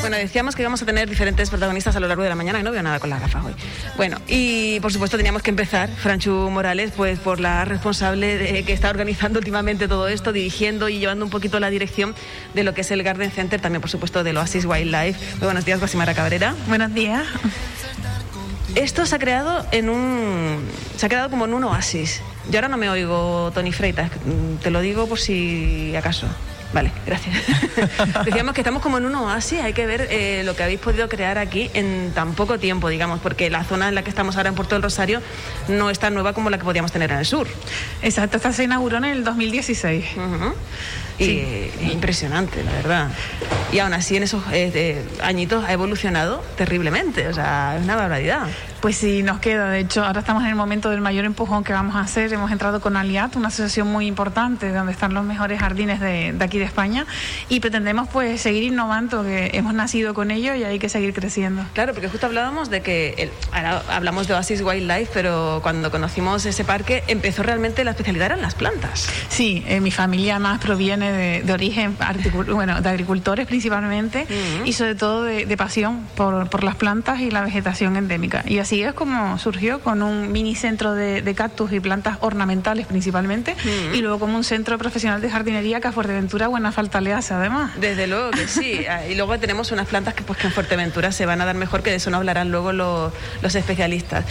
Bueno, decíamos que íbamos a tener diferentes protagonistas a lo largo de la mañana y no veo nada con las gafas hoy. Bueno, y por supuesto teníamos que empezar, Franchu Morales, pues por la responsable de, que está organizando últimamente todo esto, dirigiendo y llevando un poquito la dirección de lo que es el Garden Center, también por supuesto del Oasis Wildlife. Muy buenos días, Guasimara Cabrera. Buenos días. Esto se ha creado en un. se ha creado como en un oasis. Yo ahora no me oigo Tony Freitas, te lo digo por si acaso. Vale, gracias. Decíamos que estamos como en un oasis, hay que ver eh, lo que habéis podido crear aquí en tan poco tiempo, digamos, porque la zona en la que estamos ahora en Puerto del Rosario no es tan nueva como la que podíamos tener en el sur. Exacto, esta se inauguró en el 2016. Y impresionante, la verdad. Y aún así en esos eh, añitos ha evolucionado terriblemente, o sea, es una barbaridad. Pues sí, nos queda. De hecho, ahora estamos en el momento del mayor empujón que vamos a hacer. Hemos entrado con Aliat, una asociación muy importante donde están los mejores jardines de, aquí de España y pretendemos pues seguir innovando, que hemos nacido con ello y hay que seguir creciendo. Claro, porque justo hablábamos de que, ahora hablamos de Oasis Wildlife, pero cuando conocimos ese parque empezó realmente la especialidad eran las plantas. Sí, eh, mi familia más proviene de, origen bueno, de agricultores principalmente y sobre todo de, pasión por, por, las plantas y la vegetación endémica. Y así es como surgió con un mini centro de, cactus y plantas ornamentales principalmente y luego como un centro profesional de jardinería que a Fuerteventura buena falta le hace además. Desde luego que sí. Ah, y luego tenemos unas plantas que pues que en Fuerteventura se van a dar mejor, que de eso no hablarán luego los, los especialistas.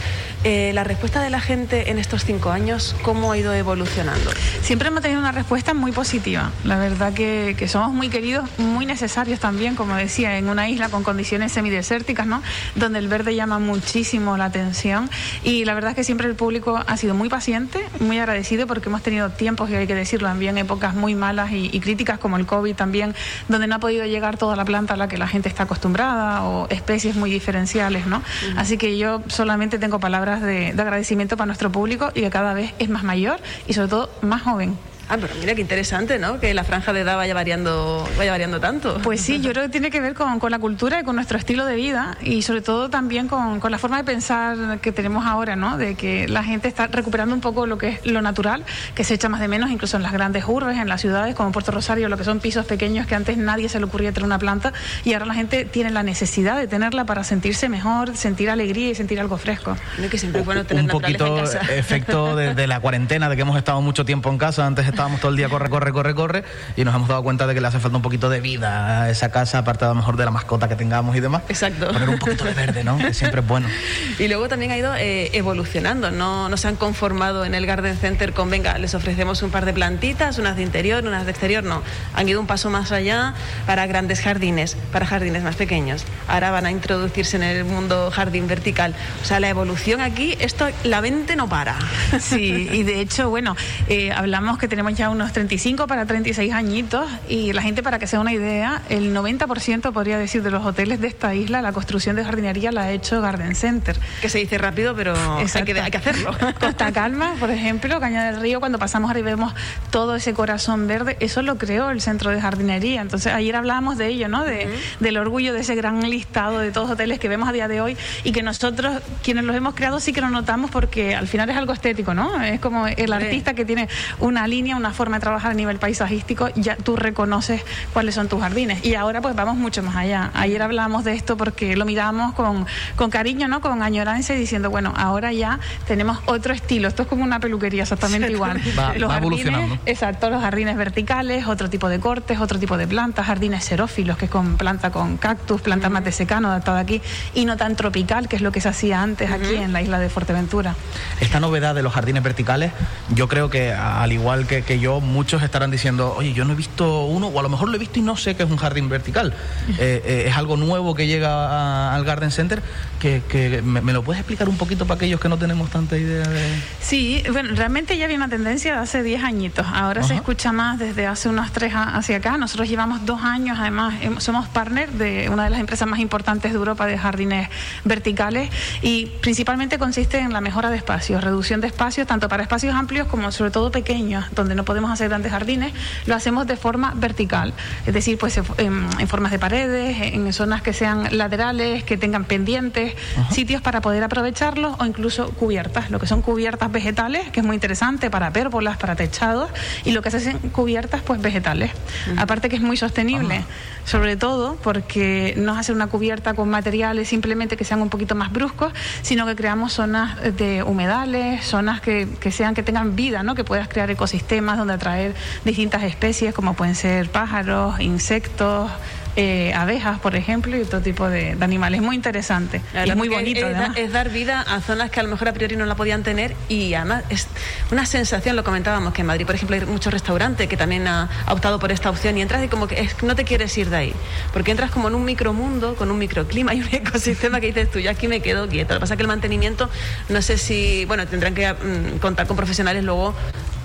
Eh, la respuesta de la gente en estos cinco años, ¿cómo ha ido evolucionando? Siempre hemos tenido una respuesta muy positiva. La verdad que, que somos muy queridos, muy necesarios también, como decía, en una isla con condiciones semidesérticas, ¿no? Donde el verde llama muchísimo la atención y la verdad es que siempre el público ha sido muy paciente, muy agradecido porque hemos tenido tiempos, y hay que decirlo, también épocas muy malas y, críticas como el COVID también, donde no ha podido llegar toda la planta a la que la gente está acostumbrada o especies muy diferenciales, ¿no? Así que yo solamente tengo palabras de, de agradecimiento para nuestro público y que cada vez es más mayor y sobre todo más joven. Ah, pero mira qué interesante, ¿no? Que la franja de edad vaya variando, vaya variando tanto. Pues sí, yo creo que tiene que ver con, con la cultura y con nuestro estilo de vida y sobre todo también con, con, la forma de pensar que tenemos ahora, ¿no? De que la gente está recuperando un poco lo que es lo natural, que se echa más de menos incluso en las grandes urbes, en las ciudades como Puerto Rosario, lo que son pisos pequeños que antes nadie se le ocurría tener una planta y ahora la gente tiene la necesidad de tenerla para sentirse mejor, sentir alegría y sentir algo fresco. que siempre es bueno tener un poquito efecto de, de, la cuarentena, de que hemos estado mucho tiempo en casa, antes estábamos todo el día corre, corre, corre, corre, y nos hemos dado cuenta de que le hace falta un poquito de vida a esa casa, aparte a lo mejor de la mascota que tengamos y demás. Exacto. Poner un poquito de verde, ¿no? Que siempre es bueno. Y luego también ha ido eh, evolucionando, no, no se han conformado en el Garden Center con, venga, les ofrecemos un par de plantitas, unas de interior, unas de exterior, no. Han ido un paso más allá para grandes jardines, para jardines más pequeños. Ahora van a introducirse en el mundo jardín vertical. O sea, la evolución aquí, esto, la mente no para. Sí, y de hecho, bueno, eh, hablamos que tenemos ya unos 35 para 36 añitos y la gente, para que sea una idea, el 90% podría decir de los hoteles de esta isla, la construcción de jardinería la ha hecho Garden Center. Que se dice rápido, pero hay que, hay que, hacerlo. Costa Calma, por ejemplo, Caña del Río, cuando pasamos arriba vemos todo ese corazón verde, eso lo creó el centro de jardinería. Entonces, ayer hablábamos de ello, ¿no? De, Del orgullo de ese gran listado de todos los hoteles que vemos a día de hoy y que nosotros, quienes los hemos creado, sí que lo notamos porque al final es algo estético, ¿no? Es como el artista que tiene una línea, una forma de trabajar a nivel paisajístico, ya tú reconoces cuáles son tus jardines. Y ahora pues vamos mucho más allá. Ayer hablábamos de esto porque lo miramos con, con cariño, ¿no? Con añoranza y diciendo, bueno, ahora ya tenemos otro estilo. Esto es como una peluquería exactamente igual. los jardines, exacto, los jardines verticales, otro tipo de cortes, otro tipo de plantas, jardines xerófilos, que es con planta con cactus, planta más de secano adaptada aquí, y no tan tropical, que es lo que se hacía antes aquí en la isla de Fuerteventura. Esta novedad de los jardines verticales, yo creo que al igual que, que yo, muchos estarán diciendo, oye, yo no he visto uno, o a lo mejor lo he visto y no sé que es un jardín vertical. Eh, eh, es algo nuevo que llega al Garden Center, que, me, lo puedes explicar un poquito para aquellos que no tenemos tanta idea de... Sí, bueno, realmente ya había una tendencia de hace 10 añitos, ahora se escucha más desde hace unos 3 hacia acá, nosotros llevamos dos años, además somos partner de una de las empresas más importantes de Europa de jardines verticales y principalmente consiste en la mejora de espacios, reducción de espacios, tanto para espacios amplios como sobre todo pequeños, donde donde no podemos hacer grandes jardines, lo hacemos de forma vertical, es decir, pues en, formas de paredes, en zonas que sean laterales, que tengan pendientes, sitios para poder aprovecharlos o incluso cubiertas, lo que son cubiertas vegetales, que es muy interesante para pérgolas, para techados, y lo que se hacen cubiertas pues vegetales. Aparte que es muy sostenible, sobre todo porque no es hacer una cubierta con materiales simplemente que sean un poquito más bruscos, sino que creamos zonas de humedales, zonas que, que sean que tengan vida, ¿no? que puedas crear ecosistemas donde atraer distintas especies como pueden ser pájaros, insectos, eh, abejas, por ejemplo, y otro tipo de, animales. Muy interesante y muy bonito. Es, dar vida a zonas que a lo mejor a priori no la podían tener y además es una sensación, lo comentábamos, que en Madrid, por ejemplo, hay muchos restaurantes que también ha, optado por esta opción y entras y como que no te quieres ir de ahí, porque entras como en un micromundo, con un microclima y un ecosistema que dices tú, yo aquí me quedo quieto. Lo que pasa es que el mantenimiento, no sé si, bueno, tendrán que mm, contar con profesionales luego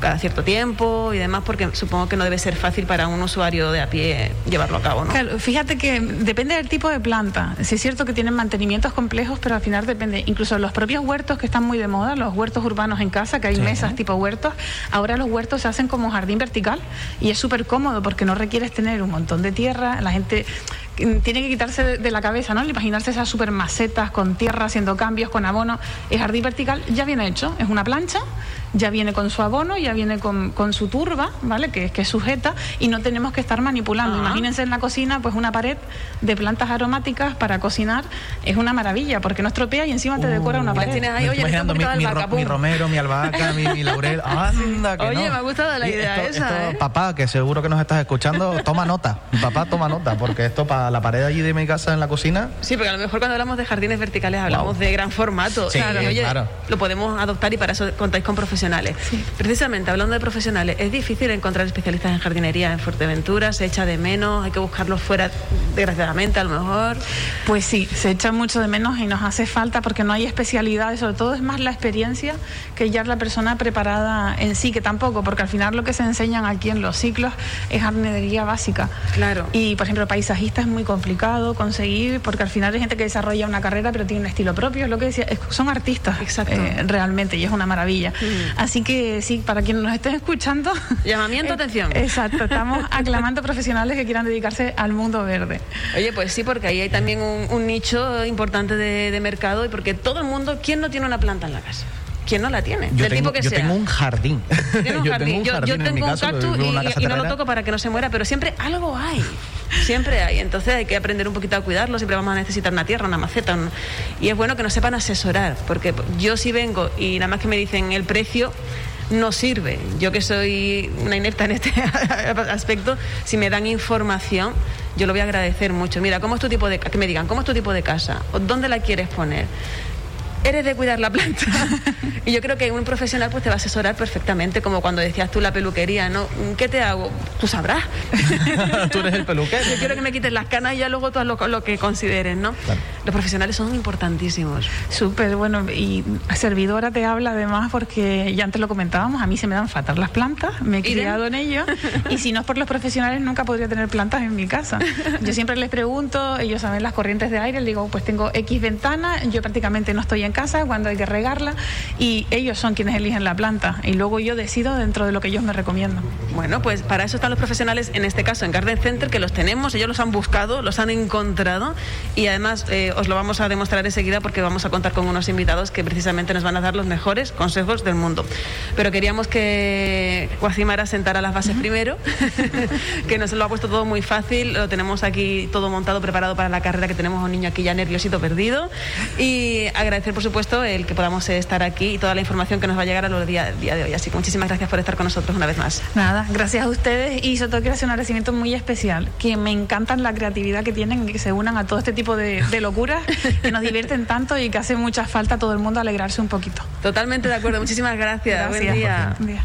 cada cierto tiempo y demás, porque supongo que no debe ser fácil para un usuario de a pie llevarlo a cabo, ¿no? Claro, fíjate que depende del tipo de planta. Sí es cierto que tienen mantenimientos complejos, pero al final depende. Incluso los propios huertos que están muy de moda, los huertos urbanos en casa, que hay mesas tipo huertos, ahora los huertos se hacen como jardín vertical y es súper cómodo porque no requieres tener un montón de tierra, la gente tiene que quitarse de la cabeza, ¿no? imaginarse esas super macetas con tierra, haciendo cambios, con abono. El jardín vertical ya viene hecho, es una plancha ya viene con su abono, ya viene con, con su turba, ¿vale? Que, que sujeta y no tenemos que estar manipulando. Imagínense en la cocina, pues una pared de plantas aromáticas para cocinar es una maravilla, porque no estropea y encima te decora una pared. Tienes ahí, oye, mi, romero, mi albahaca, mi, laurel. Anda, que oye, me ha gustado la idea esa. ¿eh? Papá, que seguro que nos estás escuchando, toma nota. papá, toma nota, porque esto para la pared allí de mi casa en la cocina. Sí, porque a lo mejor cuando hablamos de jardines verticales hablamos de gran formato. claro, oye, lo podemos adoptar y para eso contáis con profesionales Precisamente, hablando de profesionales, es difícil encontrar especialistas en jardinería en Fuerteventura, se echa de menos, hay que buscarlos fuera, desgraciadamente, a lo mejor. Pues sí, se echa mucho de menos y nos hace falta porque no hay especialidades, sobre todo es más la experiencia que ya la persona preparada en sí, que tampoco, porque al final lo que se enseñan aquí en los ciclos es jardinería básica. Claro. Y, por ejemplo, paisajista es muy complicado conseguir, porque al final hay gente que desarrolla una carrera pero tiene un estilo propio, es lo que decía, son artistas Exacto. Eh, realmente y es una maravilla. Mm. Así que sí, para quienes nos estén escuchando. Llamamiento, eh, atención. Exacto, estamos aclamando profesionales que quieran dedicarse al mundo verde. Oye, pues sí, porque ahí hay también un, nicho importante de, mercado y porque todo el mundo, ¿quién no tiene una planta en la casa? ¿Quién no la tiene? Yo, tengo, tipo que yo tengo un jardín. yo Tengo un jardín yo, tengo un cactus y, no lo toco para que no se muera, pero siempre algo hay. Siempre hay. Entonces hay que aprender un poquito a cuidarlo. Siempre vamos a necesitar una tierra, una maceta. Y es bueno que nos sepan asesorar, porque yo si vengo y nada más que me dicen el precio, no sirve. Yo que soy una inepta en este aspecto, si me dan información, yo lo voy a agradecer mucho. Mira, ¿cómo es tu tipo de que me digan, ¿cómo es tu tipo de casa? ¿Dónde la quieres poner? Eres de cuidar la planta. y yo creo que un profesional pues te va a asesorar perfectamente, como cuando decías tú la peluquería, ¿no? ¿Qué te hago? Tú sabrás. tú eres el peluquero. Yo quiero que me quites las canas y ya luego todo lo, que consideres, ¿no? Los profesionales son importantísimos. Súper, bueno, y servidora te habla además porque ya antes lo comentábamos, a mí se me dan fatal las plantas, me he criado en ello, y si no es por los profesionales nunca podría tener plantas en mi casa. Yo siempre les pregunto, ellos saben las corrientes de aire, les digo, pues tengo X ventana, yo prácticamente no estoy en casa, cuando hay que regarla, y ellos son quienes eligen la planta. Y luego yo decido dentro de lo que ellos me recomiendan. Bueno, pues para eso están los profesionales, en este caso en Garden Center, que los tenemos, ellos los han buscado, los han encontrado, y además eh, os lo vamos a demostrar enseguida porque vamos a contar con unos invitados que precisamente nos van a dar los mejores consejos del mundo. Pero queríamos que Guacimara sentara las bases primero, que nos lo ha puesto todo muy fácil, lo tenemos aquí todo montado, preparado para la carrera, que tenemos un niño aquí ya nerviosito perdido, y agradecer por supuesto, el que podamos estar aquí y toda la información que nos va a llegar a lo día, día de hoy. Así que muchísimas gracias por estar con nosotros una vez más. Nada, gracias a ustedes y sobre todo quiero hacer un agradecimiento muy especial, que me encantan la creatividad que tienen y que se unan a todo este tipo de, locuras que nos divierten tanto y que hace mucha falta a todo el mundo alegrarse un poquito. Totalmente de acuerdo, muchísimas gracias. gracias. Buen día.